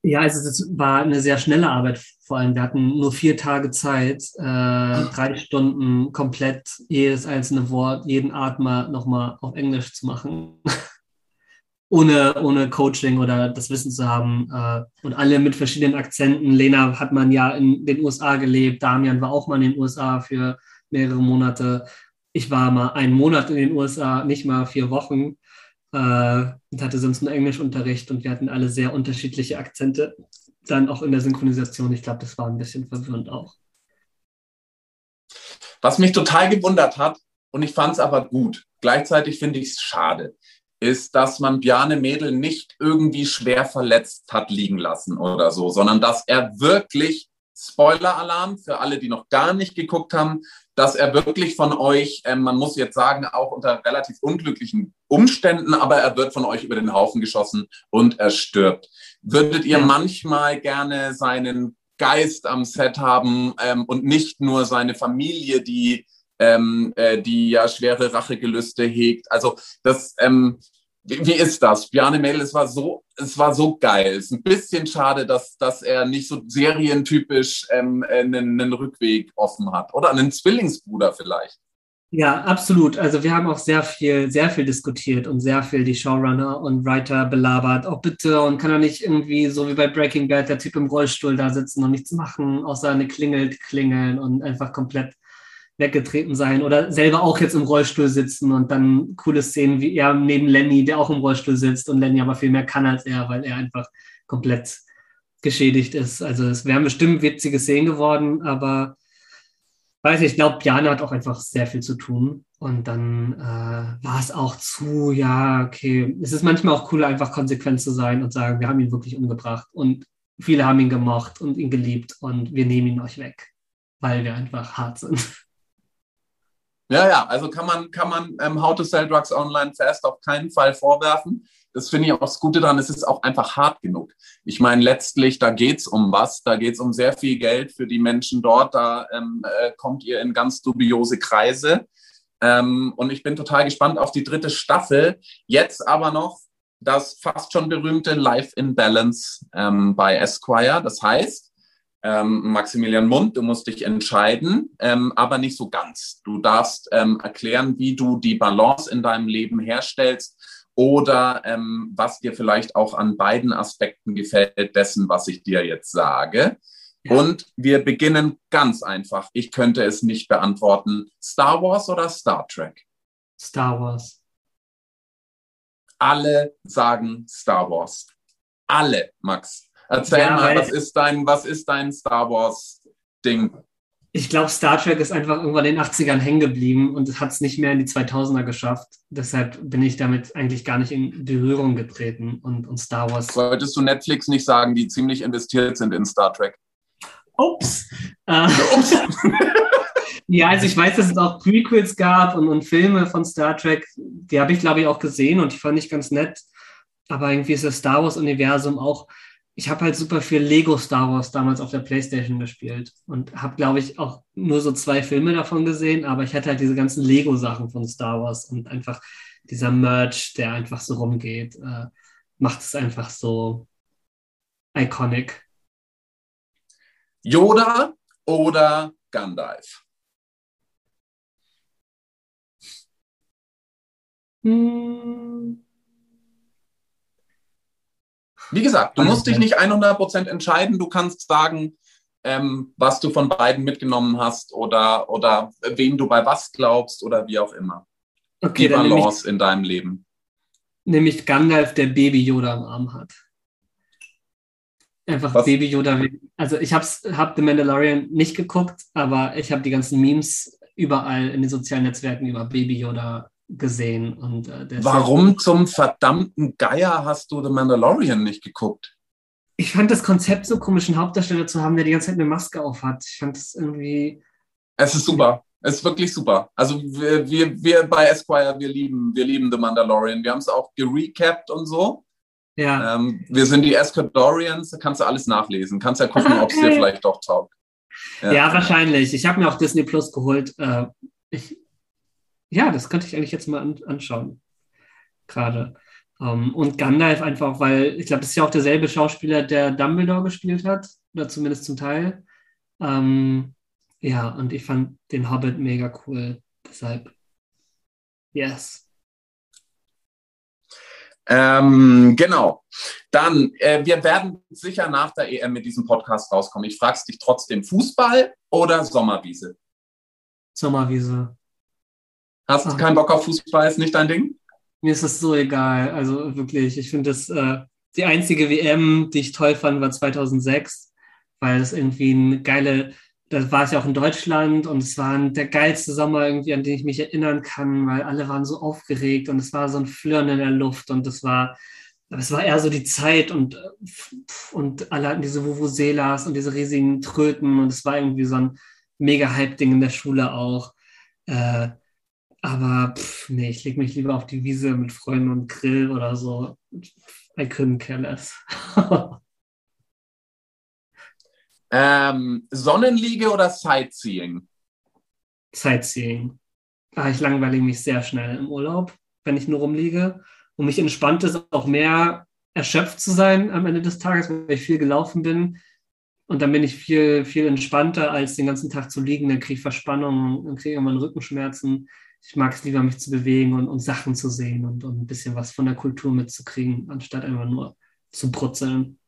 Ja, also das war eine sehr schnelle Arbeit vor allem. Wir hatten nur vier Tage Zeit, äh, drei Stunden komplett jedes einzelne Wort, jeden Atmer nochmal auf Englisch zu machen. [LAUGHS] ohne, ohne Coaching oder das Wissen zu haben. Äh, und alle mit verschiedenen Akzenten. Lena hat man ja in den USA gelebt. Damian war auch mal in den USA für mehrere Monate. Ich war mal einen Monat in den USA, nicht mal vier Wochen äh, und hatte sonst nur Englischunterricht und wir hatten alle sehr unterschiedliche Akzente. Dann auch in der Synchronisation. Ich glaube, das war ein bisschen verwirrend auch. Was mich total gewundert hat, und ich fand es aber gut, gleichzeitig finde ich es schade, ist, dass man Bjarne Mädel nicht irgendwie schwer verletzt hat liegen lassen oder so, sondern dass er wirklich Spoiler-Alarm für alle, die noch gar nicht geguckt haben, dass er wirklich von euch, äh, man muss jetzt sagen, auch unter relativ unglücklichen Umständen, aber er wird von euch über den Haufen geschossen und er stirbt. Würdet ihr manchmal gerne seinen Geist am Set haben ähm, und nicht nur seine Familie, die, ähm, äh, die ja schwere Rachegelüste hegt? Also das, ähm, wie, wie, ist das? Bjarne Mädel, es war so, es war so geil. Es ist ein bisschen schade, dass, dass er nicht so serientypisch ähm, einen, einen Rückweg offen hat. Oder einen Zwillingsbruder vielleicht. Ja, absolut. Also wir haben auch sehr viel, sehr viel diskutiert und sehr viel die Showrunner und Writer belabert. Auch bitte und kann er nicht irgendwie so wie bei Breaking Bad der Typ im Rollstuhl da sitzen und nichts machen, außer eine Klingel klingeln und einfach komplett weggetreten sein oder selber auch jetzt im Rollstuhl sitzen und dann coole Szenen wie er neben Lenny, der auch im Rollstuhl sitzt und Lenny aber viel mehr kann als er, weil er einfach komplett geschädigt ist. Also es wären bestimmt witzige Szenen geworden, aber weiß ich, ich glaube, Jana hat auch einfach sehr viel zu tun. Und dann äh, war es auch zu, ja, okay, es ist manchmal auch cool, einfach konsequent zu sein und sagen, wir haben ihn wirklich umgebracht und viele haben ihn gemocht und ihn geliebt und wir nehmen ihn euch weg, weil wir einfach hart sind. Ja, ja, also kann man, kann man ähm, How to Sell Drugs Online Fast auf keinen Fall vorwerfen. Das finde ich auch das Gute daran, es ist auch einfach hart genug. Ich meine, letztlich, da geht es um was, da geht es um sehr viel Geld für die Menschen dort, da ähm, äh, kommt ihr in ganz dubiose Kreise. Ähm, und ich bin total gespannt auf die dritte Staffel. Jetzt aber noch das fast schon berühmte Life in Balance ähm, bei Esquire. Das heißt, ähm, Maximilian Mund, du musst dich entscheiden, ähm, aber nicht so ganz. Du darfst ähm, erklären, wie du die Balance in deinem Leben herstellst oder ähm, was dir vielleicht auch an beiden Aspekten gefällt dessen, was ich dir jetzt sage. Und wir beginnen ganz einfach. Ich könnte es nicht beantworten. Star Wars oder Star Trek? Star Wars. Alle sagen Star Wars. Alle, Max. Erzähl ja, mal, was ist dein, was ist dein Star Wars Ding? Ich glaube, Star Trek ist einfach irgendwann in den 80ern hängen geblieben und hat es nicht mehr in die 2000er geschafft. Deshalb bin ich damit eigentlich gar nicht in Berührung getreten und, und Star Wars. Wolltest du Netflix nicht sagen, die ziemlich investiert sind in Star Trek? Ups. Äh, Ups. [LAUGHS] ja, also ich weiß, dass es auch Prequels gab und, und Filme von Star Trek. Die habe ich, glaube ich, auch gesehen und die fand ich ganz nett. Aber irgendwie ist das Star Wars-Universum auch. Ich habe halt super viel Lego Star Wars damals auf der PlayStation gespielt und habe, glaube ich, auch nur so zwei Filme davon gesehen. Aber ich hatte halt diese ganzen Lego-Sachen von Star Wars und einfach dieser Merch, der einfach so rumgeht, äh, macht es einfach so iconic. Yoda oder Gandalf? Hm. Wie gesagt, du musst dich nicht 100% entscheiden. Du kannst sagen, ähm, was du von beiden mitgenommen hast oder, oder wem du bei was glaubst oder wie auch immer. Okay, Die Balance ich, in deinem Leben. Nämlich Gandalf, der Baby Yoda am Arm hat. Einfach Was? Baby Yoda. Also ich habe hab The Mandalorian nicht geguckt, aber ich habe die ganzen Memes überall in den sozialen Netzwerken über Baby Yoda gesehen. Und, äh, Warum zum verdammten Geier hast du The Mandalorian nicht geguckt? Ich fand das Konzept so komisch, einen Hauptdarsteller zu haben, der die ganze Zeit eine Maske auf hat. Ich fand das irgendwie. Es ist super. Es ist wirklich super. Also wir, wir, wir bei Esquire, wir lieben, wir lieben The Mandalorian. Wir haben es auch gerecapt und so. Ja. Ähm, wir sind die Escadorians, da kannst du alles nachlesen. Kannst ja gucken, okay. ob es dir vielleicht doch taugt. Ja, ja wahrscheinlich. Ich habe mir auch Disney Plus geholt. Äh, ich, ja, das könnte ich eigentlich jetzt mal an, anschauen. Gerade. Um, ähm, und Gandalf einfach, weil ich glaube, das ist ja auch derselbe Schauspieler, der Dumbledore gespielt hat, oder zumindest zum Teil. Um, ähm, ja, und ich fand den Hobbit mega cool. Deshalb, yes. Ähm, genau. Dann, äh, wir werden sicher nach der EM mit diesem Podcast rauskommen. Ich frage dich trotzdem, Fußball oder Sommerwiese? Sommerwiese. Hast du keinen Bock auf Fußball? Ist nicht dein Ding? Mir ist das so egal. Also wirklich, ich finde das, äh, die einzige WM, die ich toll fand, war 2006, weil es irgendwie eine geile da war es ja auch in Deutschland und es war der geilste Sommer irgendwie, an den ich mich erinnern kann, weil alle waren so aufgeregt und es war so ein Flirren in der Luft und es war, es war eher so die Zeit und, und alle hatten diese Vuvuzelas und diese riesigen Tröten und es war irgendwie so ein mega Hype-Ding in der Schule auch. Äh, aber pff, nee, ich lege mich lieber auf die Wiese mit Freunden und Grill oder so. I couldn't care less. [LAUGHS] Ähm, Sonnenliege oder Sightseeing? Sightseeing. Ah, ich langweile mich sehr schnell im Urlaub, wenn ich nur rumliege. Und mich entspannt es auch mehr, erschöpft zu sein am Ende des Tages, weil ich viel gelaufen bin. Und dann bin ich viel, viel entspannter, als den ganzen Tag zu liegen. Dann kriege ich Verspannung und kriege irgendwann Rückenschmerzen. Ich mag es lieber, mich zu bewegen und, und Sachen zu sehen und, und ein bisschen was von der Kultur mitzukriegen, anstatt einfach nur zu brutzeln.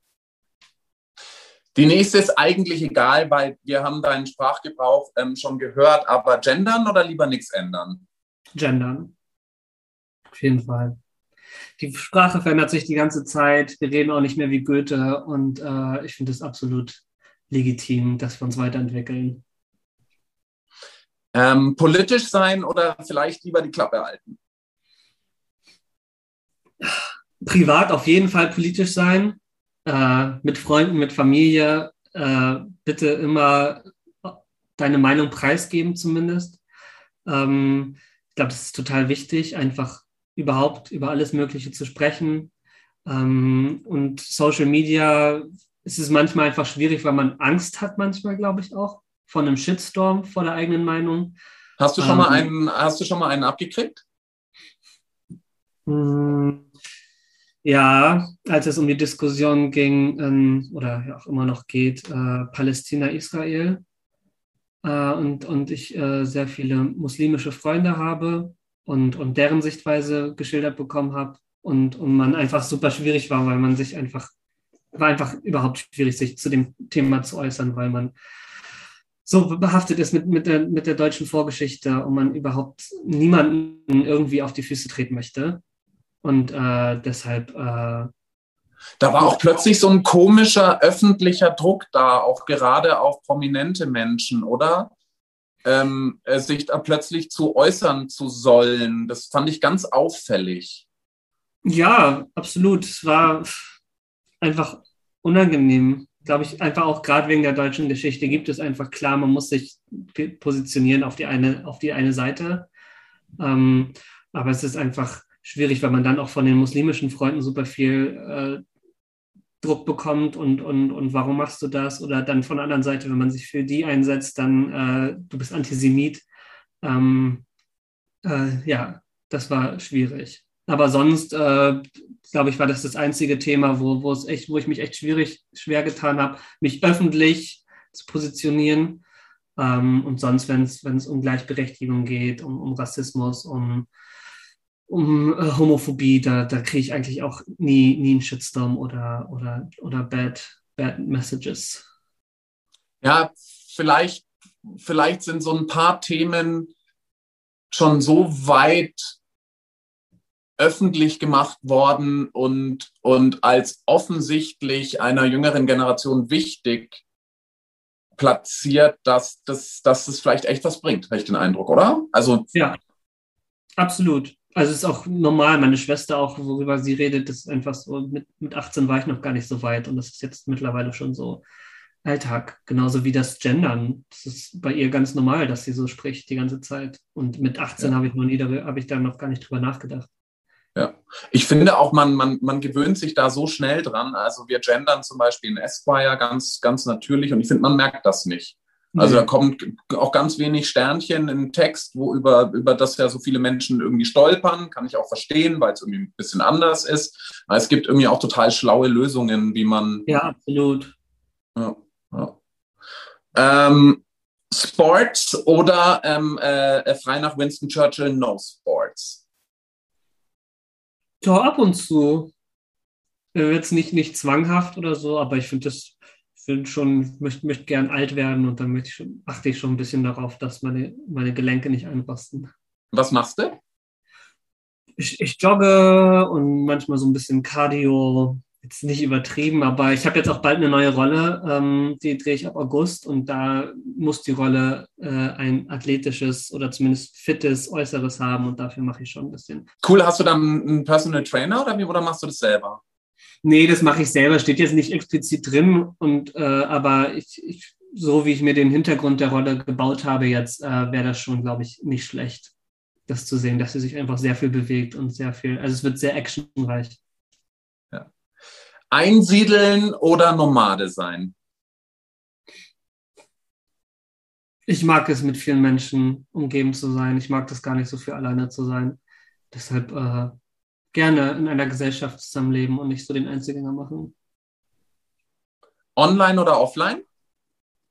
Die nächste ist eigentlich egal, weil wir haben deinen Sprachgebrauch ähm, schon gehört, aber gendern oder lieber nichts ändern? Gendern. Auf jeden Fall. Die Sprache verändert sich die ganze Zeit. Wir reden auch nicht mehr wie Goethe und äh, ich finde es absolut legitim, dass wir uns weiterentwickeln. Ähm, politisch sein oder vielleicht lieber die Klappe halten? Privat auf jeden Fall politisch sein äh, mit Freunden, mit Familie, äh, bitte immer deine Meinung preisgeben zumindest. Ähm, ich glaube, das ist total wichtig, einfach überhaupt über alles Mögliche zu sprechen. Ähm, und Social Media ist es manchmal einfach schwierig, weil man Angst hat, manchmal, glaube ich, auch von einem Shitstorm vor der eigenen Meinung. Hast du schon ähm, mal einen, hast du schon mal einen abgekriegt? Hm, ja, als es um die Diskussion ging, ähm, oder ja auch immer noch geht, äh, Palästina-Israel äh, und, und ich äh, sehr viele muslimische Freunde habe und, und deren Sichtweise geschildert bekommen habe und, und man einfach super schwierig war, weil man sich einfach, war einfach überhaupt schwierig, sich zu dem Thema zu äußern, weil man so behaftet ist mit, mit, der, mit der deutschen Vorgeschichte und man überhaupt niemanden irgendwie auf die Füße treten möchte. Und äh, deshalb. Äh, da war auch plötzlich so ein komischer öffentlicher Druck da, auch gerade auf prominente Menschen, oder? Ähm, äh, sich da plötzlich zu äußern zu sollen. Das fand ich ganz auffällig. Ja, absolut. Es war einfach unangenehm. Glaube ich, einfach auch gerade wegen der deutschen Geschichte gibt es einfach klar, man muss sich positionieren auf die eine, auf die eine Seite. Ähm, aber es ist einfach schwierig, weil man dann auch von den muslimischen Freunden super viel äh, Druck bekommt und, und, und warum machst du das? Oder dann von der anderen Seite, wenn man sich für die einsetzt, dann äh, du bist Antisemit. Ähm, äh, ja, das war schwierig. Aber sonst, äh, glaube ich, war das das einzige Thema, wo, wo es echt, wo ich mich echt schwierig, schwer getan habe, mich öffentlich zu positionieren. Ähm, und sonst, wenn es um Gleichberechtigung geht, um, um Rassismus, um um äh, Homophobie, da, da kriege ich eigentlich auch nie, nie einen Shitstorm oder, oder, oder bad, bad Messages. Ja, vielleicht, vielleicht sind so ein paar Themen schon so weit öffentlich gemacht worden und, und als offensichtlich einer jüngeren Generation wichtig platziert, dass das, dass das vielleicht echt was bringt, habe ich den Eindruck, oder? Also ja, absolut also es ist auch normal, meine Schwester auch, worüber sie redet, ist einfach so, mit, mit 18 war ich noch gar nicht so weit und das ist jetzt mittlerweile schon so Alltag, genauso wie das Gendern. Das ist bei ihr ganz normal, dass sie so spricht die ganze Zeit. Und mit 18 ja. habe ich noch nie, habe ich da noch gar nicht drüber nachgedacht. Ja, ich finde auch, man, man, man gewöhnt sich da so schnell dran. Also wir gendern zum Beispiel in Esquire ganz, ganz natürlich und ich finde, man merkt das nicht. Also da kommt auch ganz wenig Sternchen im Text, wo über, über das ja so viele Menschen irgendwie stolpern. Kann ich auch verstehen, weil es irgendwie ein bisschen anders ist. Aber es gibt irgendwie auch total schlaue Lösungen, wie man. Ja, absolut. Ja, ja. Ähm, Sports oder ähm, äh, frei nach Winston Churchill, no Sports? Ja, ab und zu. Jetzt nicht, nicht zwanghaft oder so, aber ich finde das bin schon, möchte, möchte gern alt werden und dann ich schon, achte ich schon ein bisschen darauf, dass meine, meine Gelenke nicht einrosten. Was machst du? Ich, ich jogge und manchmal so ein bisschen Cardio, jetzt nicht übertrieben, aber ich habe jetzt auch bald eine neue Rolle, ähm, die drehe ich ab August und da muss die Rolle äh, ein athletisches oder zumindest fittes Äußeres haben und dafür mache ich schon ein bisschen. Cool, hast du dann einen Personal Trainer oder wie oder machst du das selber? Nee, das mache ich selber, steht jetzt nicht explizit drin. Und äh, aber ich, ich, so wie ich mir den Hintergrund der Rolle gebaut habe, jetzt äh, wäre das schon, glaube ich, nicht schlecht, das zu sehen, dass sie sich einfach sehr viel bewegt und sehr viel, also es wird sehr actionreich. Einsiedeln oder Nomade sein? Ich mag es, mit vielen Menschen umgeben zu sein. Ich mag das gar nicht so viel alleine zu sein. Deshalb äh, gerne in einer Gesellschaft zusammenleben und nicht so den Einzelgänger machen. Online oder offline?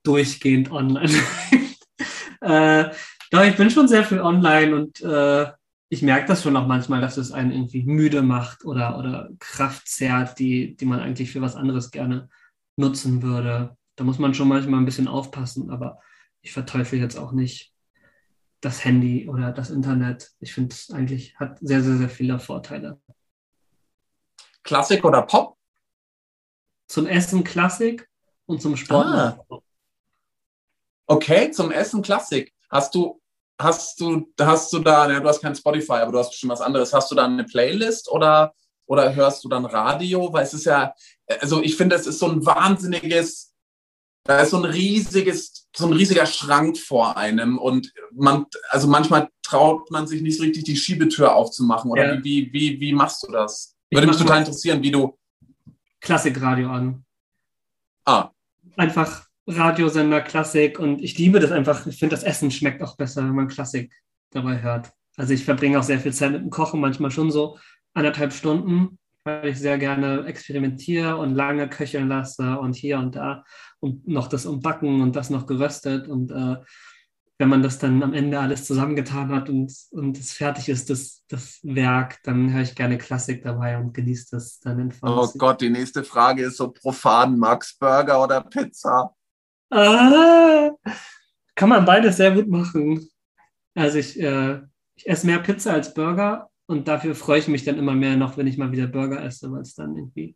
Durchgehend online. [LAUGHS] äh, doch, ich bin schon sehr viel online und äh, ich merke das schon auch manchmal, dass es einen irgendwie müde macht oder, oder Kraft zerrt, die, die man eigentlich für was anderes gerne nutzen würde. Da muss man schon manchmal ein bisschen aufpassen, aber ich verteufel jetzt auch nicht das Handy oder das Internet. Ich finde es eigentlich hat sehr, sehr, sehr viele Vorteile. Klassik oder Pop? Zum Essen Klassik und zum Sport. Ah. Okay, zum Essen Klassik. Hast du, hast du, hast du da, ja, du hast kein Spotify, aber du hast bestimmt was anderes. Hast du da eine Playlist oder, oder hörst du dann Radio? Weil es ist ja, also ich finde, es ist so ein wahnsinniges da ist so ein riesiges, so ein riesiger Schrank vor einem und man, also manchmal traut man sich nicht so richtig die Schiebetür aufzumachen. Oder ja. wie, wie, wie machst du das? Würde mich total interessieren, wie du. Klassikradio an. Ah. Einfach Radiosender Klassik und ich liebe das einfach. Ich finde, das Essen schmeckt auch besser, wenn man Klassik dabei hört. Also ich verbringe auch sehr viel Zeit mit dem Kochen, manchmal schon so anderthalb Stunden, weil ich sehr gerne experimentiere und lange köcheln lasse und hier und da und noch das umbacken und das noch geröstet und äh, wenn man das dann am Ende alles zusammengetan hat und, und es fertig ist, das, das Werk, dann höre ich gerne Klassik dabei und genieße das dann in Oh Gott, die nächste Frage ist so profan, Max Burger oder Pizza? Ah, kann man beides sehr gut machen. Also ich, äh, ich esse mehr Pizza als Burger und dafür freue ich mich dann immer mehr noch, wenn ich mal wieder Burger esse, weil es dann irgendwie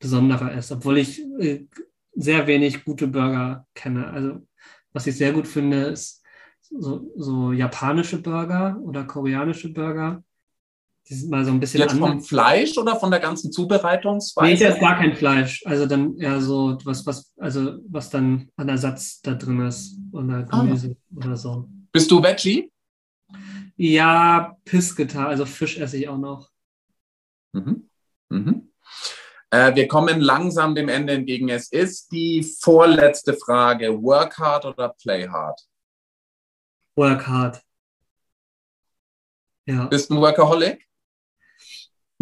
besonderer ist. Obwohl ich äh, sehr wenig gute Burger kenne. Also was ich sehr gut finde, ist so, so japanische Burger oder koreanische Burger. Mal so ein bisschen Jetzt anders. vom Fleisch oder von der ganzen Zubereitungsweise? Nee, ist gar kein Fleisch. Also dann eher so was, was, also was dann an Ersatz da drin ist oder ah. Gemüse ah. oder so. Bist du Veggie? Ja, Pisketa, also Fisch esse ich auch noch. Mhm. Mhm. Äh, wir kommen langsam dem Ende entgegen. Es ist die vorletzte Frage. Work hard oder play hard? Work hard. Ja. Bist du ein Workaholic?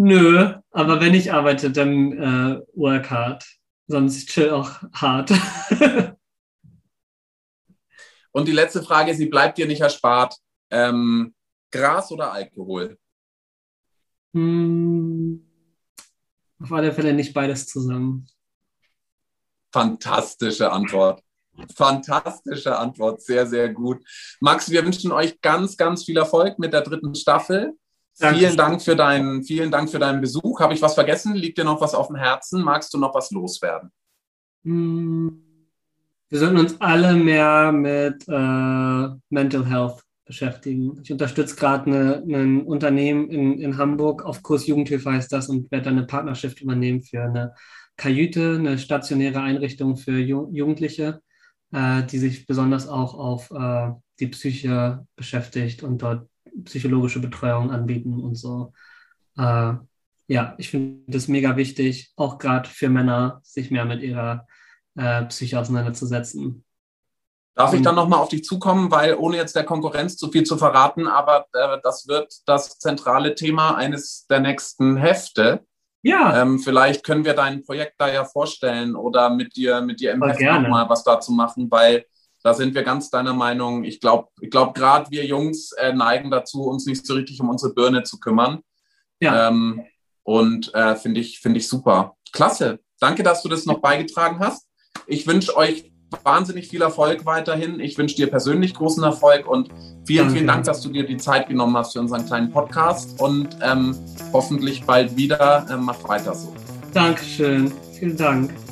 Nö, aber wenn ich arbeite, dann äh, work hard. Sonst chill auch hart. [LAUGHS] Und die letzte Frage, sie bleibt dir nicht erspart. Ähm, Gras oder Alkohol? Hm, auf alle Fälle nicht beides zusammen. Fantastische Antwort. Fantastische Antwort, sehr, sehr gut. Max, wir wünschen euch ganz, ganz viel Erfolg mit der dritten Staffel. Danke. Vielen Dank für deinen, vielen Dank für deinen Besuch. Habe ich was vergessen? Liegt dir noch was auf dem Herzen? Magst du noch was loswerden? Hm. Wir sollten uns alle mehr mit äh, Mental Health beschäftigen. Ich unterstütze gerade ne, ein Unternehmen in, in Hamburg, auf Kurs Jugendhilfe heißt das, und werde dann eine Partnerschaft übernehmen für eine Kajüte, eine stationäre Einrichtung für Ju Jugendliche, äh, die sich besonders auch auf äh, die Psyche beschäftigt und dort psychologische Betreuung anbieten und so. Äh, ja, ich finde das mega wichtig, auch gerade für Männer, sich mehr mit ihrer äh, Psyche auseinanderzusetzen. Darf ich dann nochmal auf dich zukommen, weil ohne jetzt der Konkurrenz zu viel zu verraten, aber äh, das wird das zentrale Thema eines der nächsten Hefte. Ja. Ähm, vielleicht können wir dein Projekt da ja vorstellen oder mit dir, mit dir im Heft nochmal was dazu machen, weil da sind wir ganz deiner Meinung. Ich glaube, ich glaube, gerade wir Jungs äh, neigen dazu, uns nicht so richtig um unsere Birne zu kümmern. Ja. Ähm, und äh, finde ich, finde ich super. Klasse. Danke, dass du das noch beigetragen hast. Ich wünsche euch wahnsinnig viel Erfolg weiterhin. Ich wünsche dir persönlich großen Erfolg und vielen, vielen Dank, dass du dir die Zeit genommen hast für unseren kleinen Podcast und ähm, hoffentlich bald wieder. Ähm, mach weiter so. Dankeschön. Vielen Dank.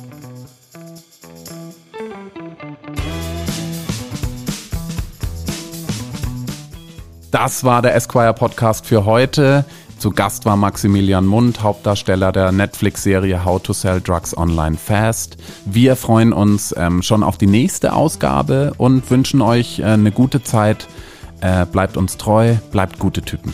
Das war der Esquire Podcast für heute. Zu Gast war Maximilian Mund, Hauptdarsteller der Netflix-Serie How to Sell Drugs Online Fast. Wir freuen uns ähm, schon auf die nächste Ausgabe und wünschen euch äh, eine gute Zeit. Äh, bleibt uns treu, bleibt gute Typen.